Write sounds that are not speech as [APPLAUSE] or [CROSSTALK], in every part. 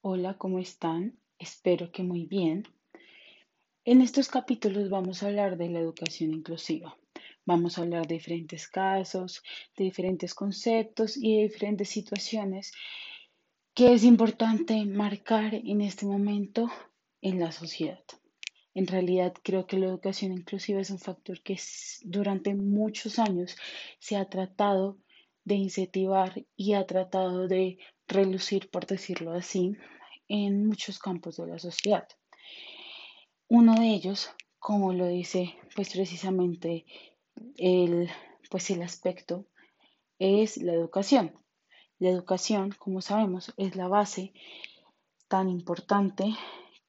Hola, ¿cómo están? Espero que muy bien. En estos capítulos vamos a hablar de la educación inclusiva. Vamos a hablar de diferentes casos, de diferentes conceptos y de diferentes situaciones que es importante marcar en este momento en la sociedad. En realidad creo que la educación inclusiva es un factor que durante muchos años se ha tratado de incentivar y ha tratado de relucir, por decirlo así, en muchos campos de la sociedad. Uno de ellos, como lo dice pues precisamente el, pues el aspecto, es la educación. La educación, como sabemos, es la base tan importante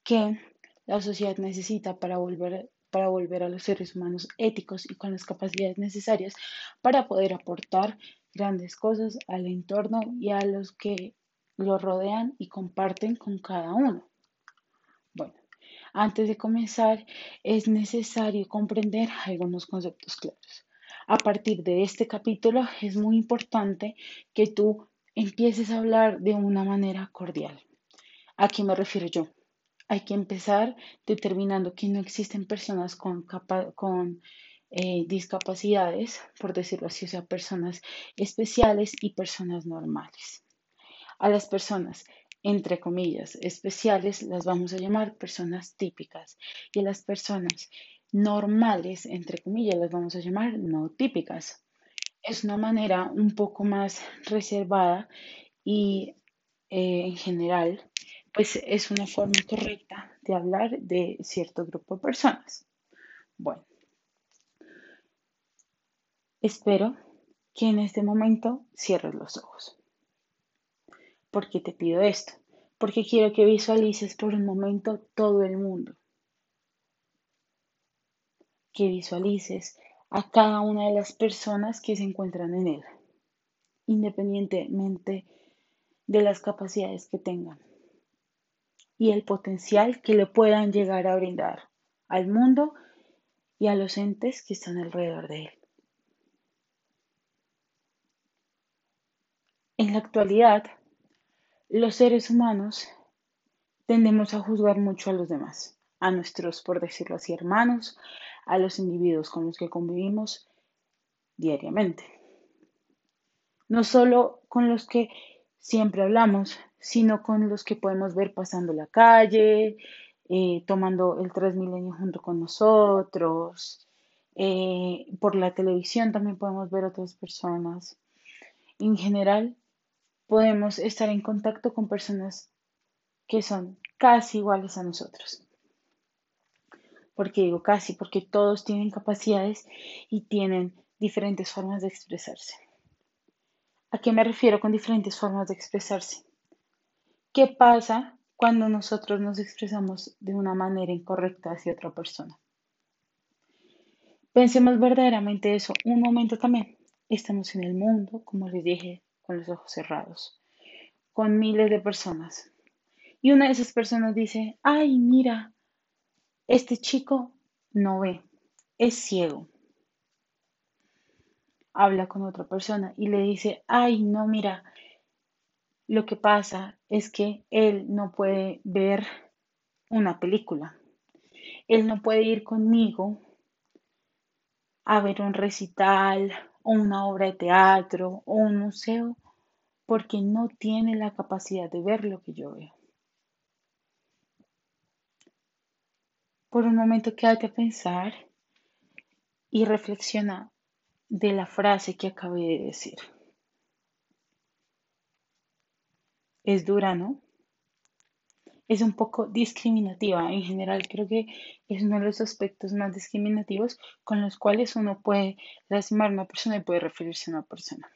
que la sociedad necesita para volver, para volver a los seres humanos éticos y con las capacidades necesarias para poder aportar grandes cosas al entorno y a los que lo rodean y comparten con cada uno. Bueno, antes de comenzar es necesario comprender algunos conceptos claros. A partir de este capítulo es muy importante que tú empieces a hablar de una manera cordial. ¿A qué me refiero yo? Hay que empezar determinando que no existen personas con, con eh, discapacidades, por decirlo así, o sea, personas especiales y personas normales. A las personas, entre comillas, especiales las vamos a llamar personas típicas y a las personas normales, entre comillas, las vamos a llamar no típicas. Es una manera un poco más reservada y eh, en general, pues es una forma correcta de hablar de cierto grupo de personas. Bueno, espero que en este momento cierres los ojos. ¿Por qué te pido esto? Porque quiero que visualices por un momento todo el mundo. Que visualices a cada una de las personas que se encuentran en él, independientemente de las capacidades que tengan y el potencial que le puedan llegar a brindar al mundo y a los entes que están alrededor de él. En la actualidad, los seres humanos tendemos a juzgar mucho a los demás, a nuestros, por decirlo así, hermanos, a los individuos con los que convivimos diariamente. No solo con los que siempre hablamos, sino con los que podemos ver pasando la calle, eh, tomando el Transmilenio junto con nosotros. Eh, por la televisión también podemos ver otras personas. En general, podemos estar en contacto con personas que son casi iguales a nosotros. ¿Por qué digo casi? Porque todos tienen capacidades y tienen diferentes formas de expresarse. ¿A qué me refiero con diferentes formas de expresarse? ¿Qué pasa cuando nosotros nos expresamos de una manera incorrecta hacia otra persona? Pensemos verdaderamente eso un momento también. Estamos en el mundo, como les dije, con los ojos cerrados, con miles de personas. Y una de esas personas dice, ay, mira, este chico no ve, es ciego. Habla con otra persona y le dice, ay, no, mira, lo que pasa es que él no puede ver una película. Él no puede ir conmigo a ver un recital o una obra de teatro o un museo porque no tiene la capacidad de ver lo que yo veo. Por un momento quédate a pensar y reflexiona de la frase que acabé de decir. Es dura, ¿no? Es un poco discriminativa. En general, creo que es uno de los aspectos más discriminativos con los cuales uno puede lastimar a una persona y puede referirse a una persona.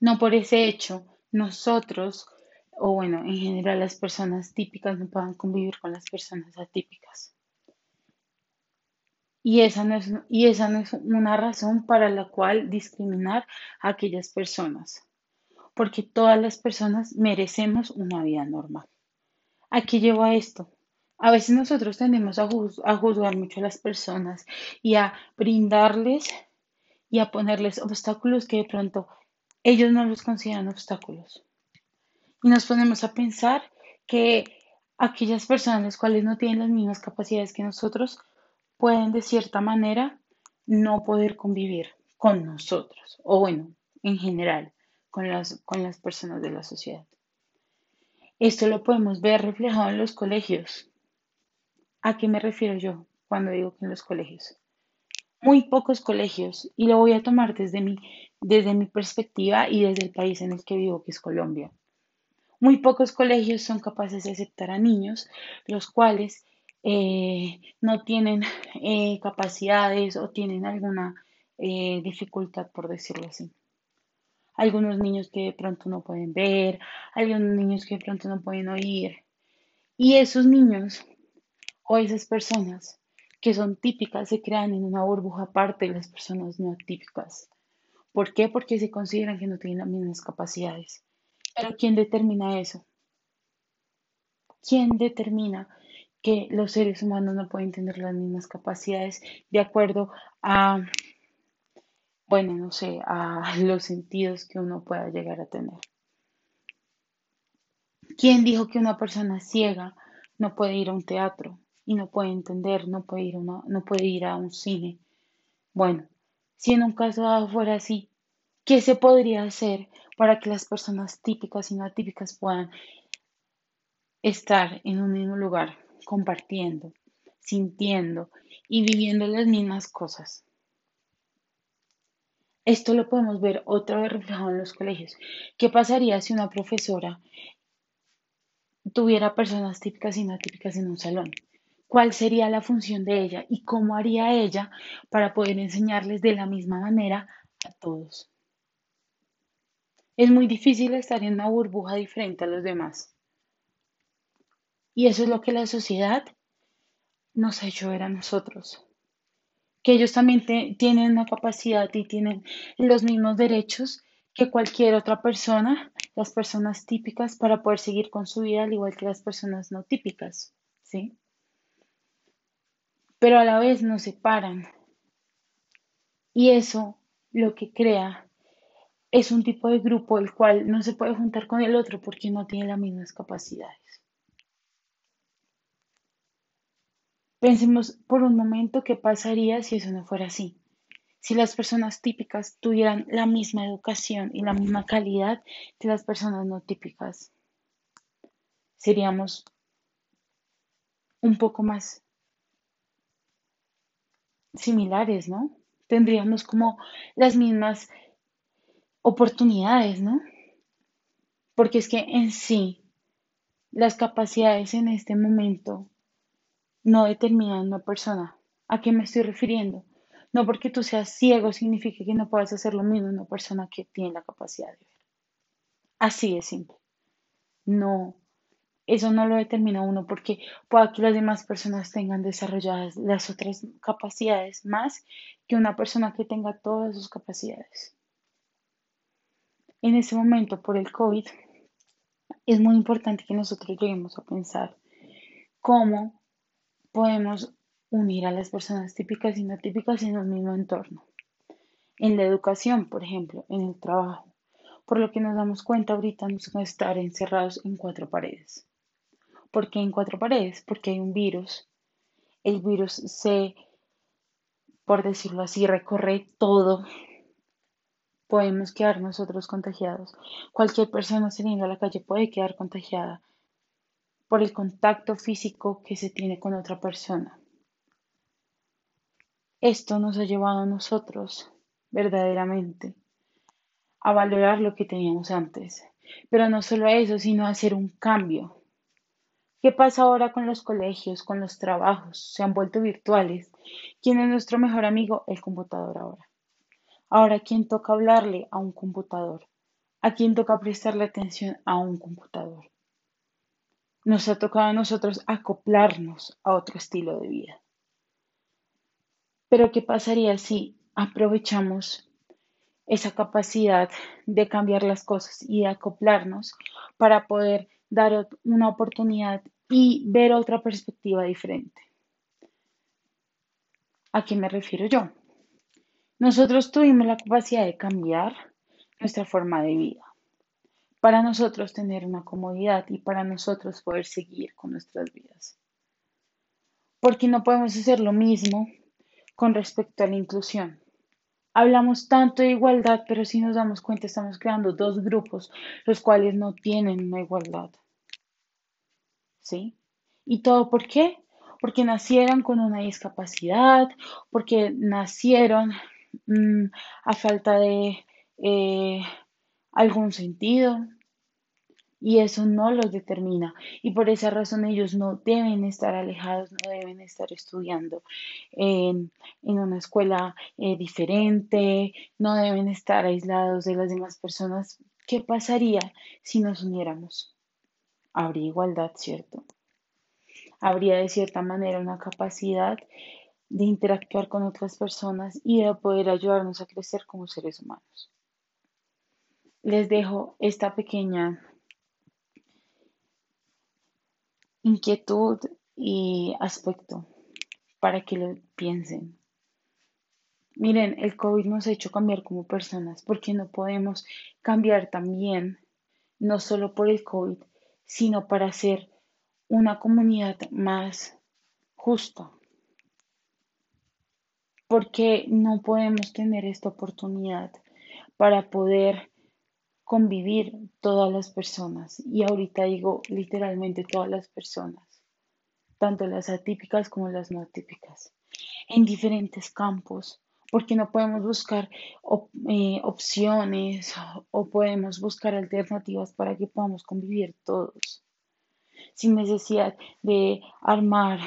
No por ese hecho, nosotros, o bueno, en general las personas típicas no puedan convivir con las personas atípicas. Y esa, no es, y esa no es una razón para la cual discriminar a aquellas personas, porque todas las personas merecemos una vida normal. ¿A qué lleva esto? A veces nosotros tendemos a, a juzgar mucho a las personas y a brindarles y a ponerles obstáculos que de pronto ellos no los consideran obstáculos. Y nos ponemos a pensar que aquellas personas las cuales no tienen las mismas capacidades que nosotros pueden de cierta manera no poder convivir con nosotros, o bueno, en general, con las, con las personas de la sociedad. Esto lo podemos ver reflejado en los colegios. ¿A qué me refiero yo cuando digo que en los colegios? Muy pocos colegios, y lo voy a tomar desde mi, desde mi perspectiva y desde el país en el que vivo, que es Colombia. Muy pocos colegios son capaces de aceptar a niños los cuales eh, no tienen eh, capacidades o tienen alguna eh, dificultad, por decirlo así. Algunos niños que de pronto no pueden ver, algunos niños que de pronto no pueden oír. Y esos niños o esas personas que son típicas se crean en una burbuja aparte de las personas no típicas. ¿Por qué? Porque se consideran que no tienen las mismas capacidades. Pero ¿quién determina eso? ¿Quién determina que los seres humanos no pueden tener las mismas capacidades de acuerdo a, bueno, no sé, a [LAUGHS] los sentidos que uno pueda llegar a tener? ¿Quién dijo que una persona ciega no puede ir a un teatro y no puede entender, no puede ir a, no puede ir a un cine? Bueno, si en un caso dado fuera así, ¿qué se podría hacer para que las personas típicas y no típicas puedan estar en un mismo lugar, compartiendo, sintiendo y viviendo las mismas cosas. Esto lo podemos ver otra vez reflejado en los colegios. ¿Qué pasaría si una profesora tuviera personas típicas y no típicas en un salón? ¿Cuál sería la función de ella y cómo haría ella para poder enseñarles de la misma manera a todos? Es muy difícil estar en una burbuja diferente a los demás. Y eso es lo que la sociedad nos ha hecho ver a nosotros. Que ellos también tienen una capacidad y tienen los mismos derechos que cualquier otra persona, las personas típicas, para poder seguir con su vida, al igual que las personas no típicas. ¿Sí? Pero a la vez nos separan. Y eso lo que crea es un tipo de grupo el cual no se puede juntar con el otro porque no tiene las mismas capacidades. Pensemos por un momento qué pasaría si eso no fuera así. Si las personas típicas tuvieran la misma educación y la misma calidad que las personas no típicas, seríamos un poco más similares, ¿no? Tendríamos como las mismas oportunidades, ¿no? Porque es que en sí las capacidades en este momento no determinan una persona. ¿A qué me estoy refiriendo? No porque tú seas ciego significa que no puedas hacer lo mismo una persona que tiene la capacidad de ver. Así de simple. No, eso no lo determina uno porque pueda que las demás personas tengan desarrolladas las otras capacidades más que una persona que tenga todas sus capacidades en ese momento por el COVID, es muy importante que nosotros lleguemos a pensar cómo podemos unir a las personas típicas y no típicas en un mismo entorno. En la educación, por ejemplo, en el trabajo. Por lo que nos damos cuenta ahorita no es estar encerrados en cuatro paredes. ¿Por qué en cuatro paredes? Porque hay un virus. El virus se, por decirlo así, recorre todo podemos quedar nosotros contagiados. Cualquier persona saliendo a la calle puede quedar contagiada por el contacto físico que se tiene con otra persona. Esto nos ha llevado a nosotros verdaderamente a valorar lo que teníamos antes. Pero no solo eso, sino a hacer un cambio. ¿Qué pasa ahora con los colegios, con los trabajos? Se han vuelto virtuales. ¿Quién es nuestro mejor amigo? El computador ahora. Ahora, ¿a quién toca hablarle? A un computador. ¿A quién toca prestarle atención? A un computador. Nos ha tocado a nosotros acoplarnos a otro estilo de vida. Pero ¿qué pasaría si aprovechamos esa capacidad de cambiar las cosas y de acoplarnos para poder dar una oportunidad y ver otra perspectiva diferente? ¿A qué me refiero yo? Nosotros tuvimos la capacidad de cambiar nuestra forma de vida, para nosotros tener una comodidad y para nosotros poder seguir con nuestras vidas. Porque no podemos hacer lo mismo con respecto a la inclusión. Hablamos tanto de igualdad, pero si nos damos cuenta estamos creando dos grupos, los cuales no tienen una igualdad. ¿Sí? ¿Y todo por qué? Porque nacieron con una discapacidad, porque nacieron mm, a falta de eh, algún sentido, y eso no los determina. Y por esa razón ellos no deben estar alejados, no deben estar estudiando en, una escuela eh, diferente, no deben estar aislados de las demás personas. ¿Qué pasaría si nos uniéramos? Habría igualdad, ¿cierto? Habría de cierta manera una capacidad de interactuar con otras personas y de poder ayudarnos a crecer como seres humanos. Les dejo esta pequeña inquietud y aspecto para que lo piensen. Miren, el COVID nos ha hecho cambiar como personas porque no podemos cambiar también, no solo por el COVID, sino para ser una comunidad más justa. Porque no podemos tener esta oportunidad para poder convivir todas las personas. Y ahorita digo literalmente todas las personas, tanto las atípicas como las no atípicas, en diferentes campos, porque no podemos buscar eh, opciones o podemos buscar alternativas para que podamos convivir todos, sin necesidad de armar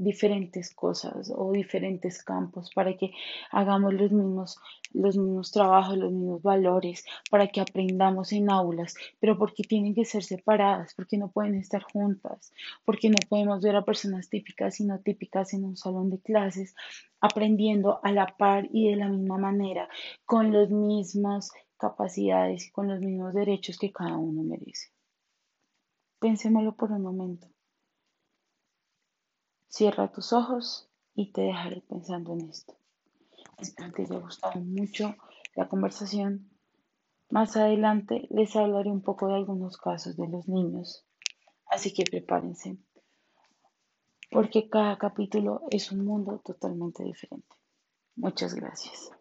diferentes cosas o diferentes campos para que hagamos los mismos, los mismos trabajos, los mismos valores, para que aprendamos en aulas, pero porque tienen que ser separadas, porque no pueden estar juntas, porque no podemos ver a personas típicas y no típicas en un salón de clases, aprendiendo a la par y de la misma manera, con las mismas capacidades y con los mismos derechos que cada uno merece. Pensémoslo por un momento. Cierra tus ojos y te dejaré pensando en esto. Espero que te haya gustado mucho la conversación. Más adelante les hablaré un poco de algunos casos de los niños, así que prepárense, porque cada capítulo es un mundo totalmente diferente. Muchas gracias.